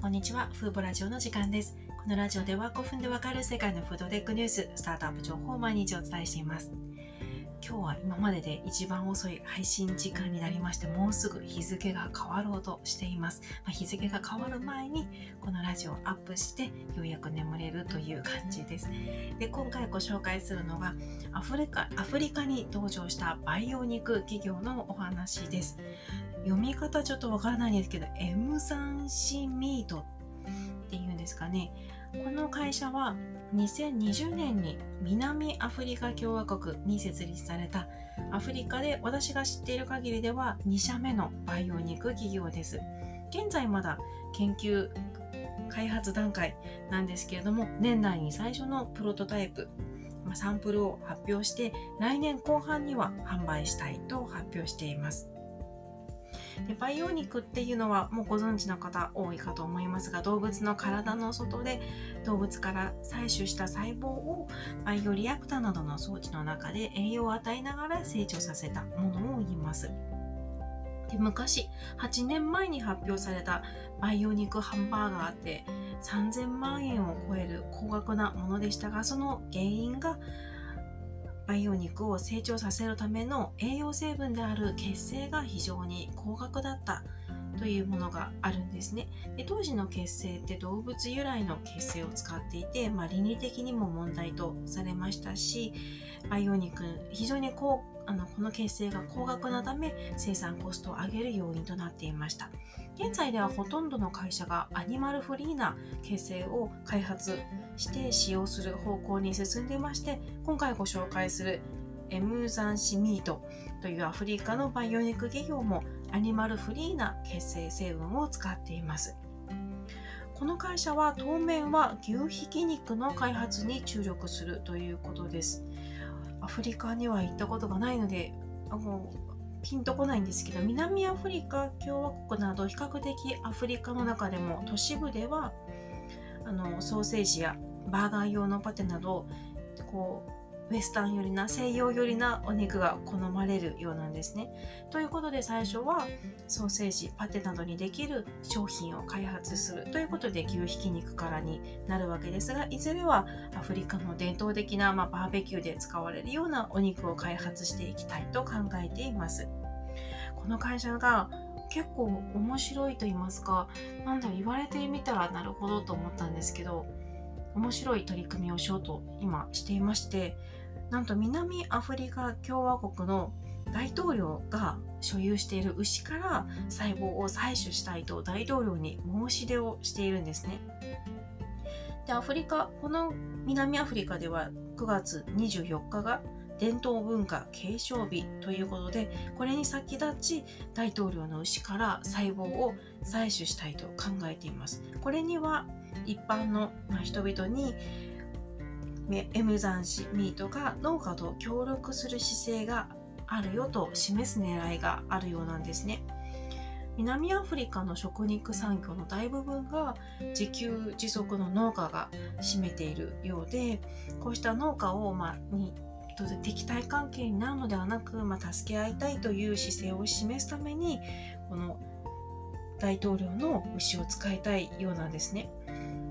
こんにちは。フーボラジオの時間です。このラジオでは5分でわかる世界のフードテックニュース、スタートアップ情報を毎日お伝えしています。今日は今までで一番遅い配信時間になりまして、もうすぐ日付が変わろうとしています。まあ、日付が変わる前にこのラジオをアップして、ようやく眠れるという感じです。で、今回ご紹介するのが、アフリカ、アフリカに登場した培養肉企業のお話です。読み方ちょっとわからないんですけど、M 3 C ミートっていうんですかね。この会社は2020年に南アフリカ共和国に設立されたアフリカで私が知っている限りでは2社目の培養肉企業です。現在まだ研究開発段階なんですけれども年内に最初のプロトタイプサンプルを発表して来年後半には販売したいと発表しています。で培養肉っていうのはもうご存知の方多いかと思いますが動物の体の外で動物から採取した細胞を培養リアクターなどの装置の中で栄養を与えながら成長させたものを言います。で昔8年前に発表された培養肉ハンバーガーって3000万円を超える高額なものでしたがその原因が培養肉を成長させるための栄養成分である血清が非常に高額だったというものがあるんですね。で当時の血清って動物由来の血清を使っていて、まあ、倫理的にも問題とされましたし培養肉非常に高あのこの血清が高額なため生産コストを上げる要因となっていました。現在ではほとんどの会社がアニマルフリーな血清を開発して使用する方向に進んでいまして今回ご紹介するエムザンシミートというアフリカの培養肉企業もアニマルフリーな血清成分を使っています。この会社は当面は牛ひき肉の開発に注力するということです。アフリカには行ったことがないのであのピンとこないんですけど南アフリカ共和国など比較的アフリカの中でも都市部ではあのソーセージやバーガー用のパテなどこうウエスタン寄りな西洋寄りなお肉が好まれるようなんですね。ということで最初はソーセージパテなどにできる商品を開発するということで牛ひき肉からになるわけですがいずれはアフリカの伝統的な、まあ、バーベキューで使われるようなお肉を開発していきたいと考えています。この会社が結構面白いと言いますか何だろう言われてみたらなるほどと思ったんですけど面白い取り組みをしようと今していましてなんと南アフリカ共和国の大統領が所有している牛から細胞を採取したいと大統領に申し出をしているんですね。でアフリカこの南アフリカでは9月24日が伝統文化継承日ということでこれに先立ち大統領の牛から細胞を採取したいと考えています。これには一般の人々にエムザンシミートが農家と協力する姿勢があるよと示す狙いがあるようなんですね。南アフリカの食肉産業の大部分が自給自足の農家が占めているようでこうした農家を、まあ、に敵対関係になるのではなく、まあ、助け合いたいという姿勢を示すためにこの大統領の牛を使いたいようなんですね。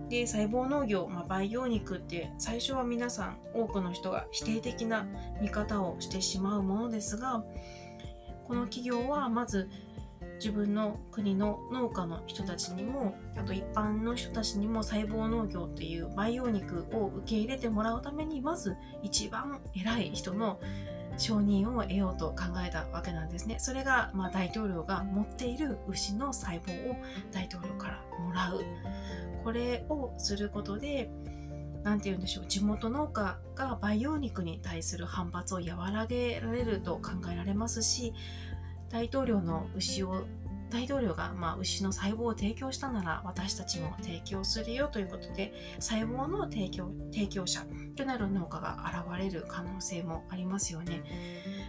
で細胞農業、まあ、培養肉って最初は皆さん多くの人が否定的な見方をしてしまうものですがこの企業はまず自分の国の農家の人たちにもあと一般の人たちにも細胞農業っていう培養肉を受け入れてもらうためにまず一番偉い人の承認を得ようと考えたわけなんですね。それが、まあ、大統領が持っている牛の細胞を大統領からもらう。これをすることで何て言うんでしょう地元農家が培養肉に対する反発を和らげられると考えられますし大統領の牛を大統領がまあ牛の細胞を提供したなら私たちも提供するよということで細胞の提供提供者となる農家が現れる可能性もありますよね。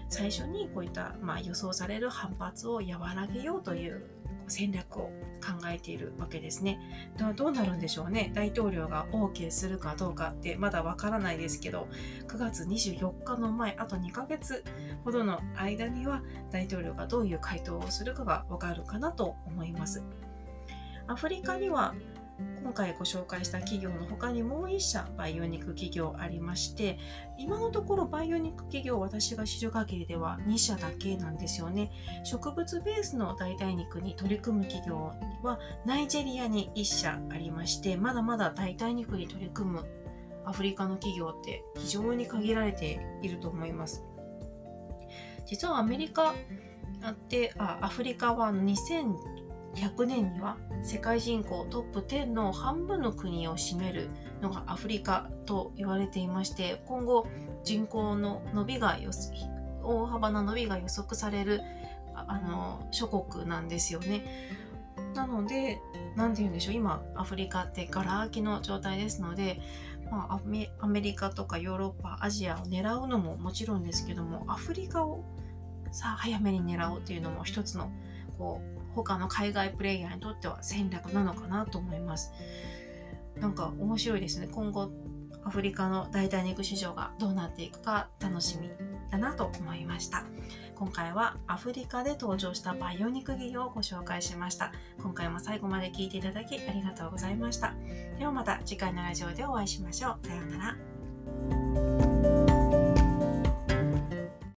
最初にこういった、まあ、予想される反発を和らげようという戦略を考えているわけですね。どうなるんでしょうね。大統領が OK するかどうかってまだわからないですけど、9月24日の前、あと2ヶ月ほどの間には大統領がどういう回答をするかがわかるかなと思います。アフリカには今回ご紹介した企業の他にもう1社バイオニック企業ありまして今のところバイオニック企業私が知る限りでは2社だけなんですよね。植物ベースの代替肉に取り組む企業はナイジェリアに1社ありましてまだまだ代替肉に取り組むアフリカの企業って非常に限られていると思います。実はアメリカあってあアフリカは2000 100年には世界人口トップ10の半分の国を占めるのがアフリカと言われていまして今後人口の伸びが大幅な伸びが予測されるあの諸国なんですよね。なので何て言うんでしょう今アフリカってガラ空きの状態ですので、まあ、アメリカとかヨーロッパアジアを狙うのももちろんですけどもアフリカをさあ早めに狙おうっていうのも一つのこう他の海外プレイヤーにとっては戦略なのかなと思います。なんか面白いですね。今後アフリカの代替肉市場がどうなっていくか楽しみだなと思いました。今回はアフリカで登場したバイオ肉企業をご紹介しました。今回も最後まで聞いていただきありがとうございました。ではまた次回のラジオでお会いしましょう。さようなら。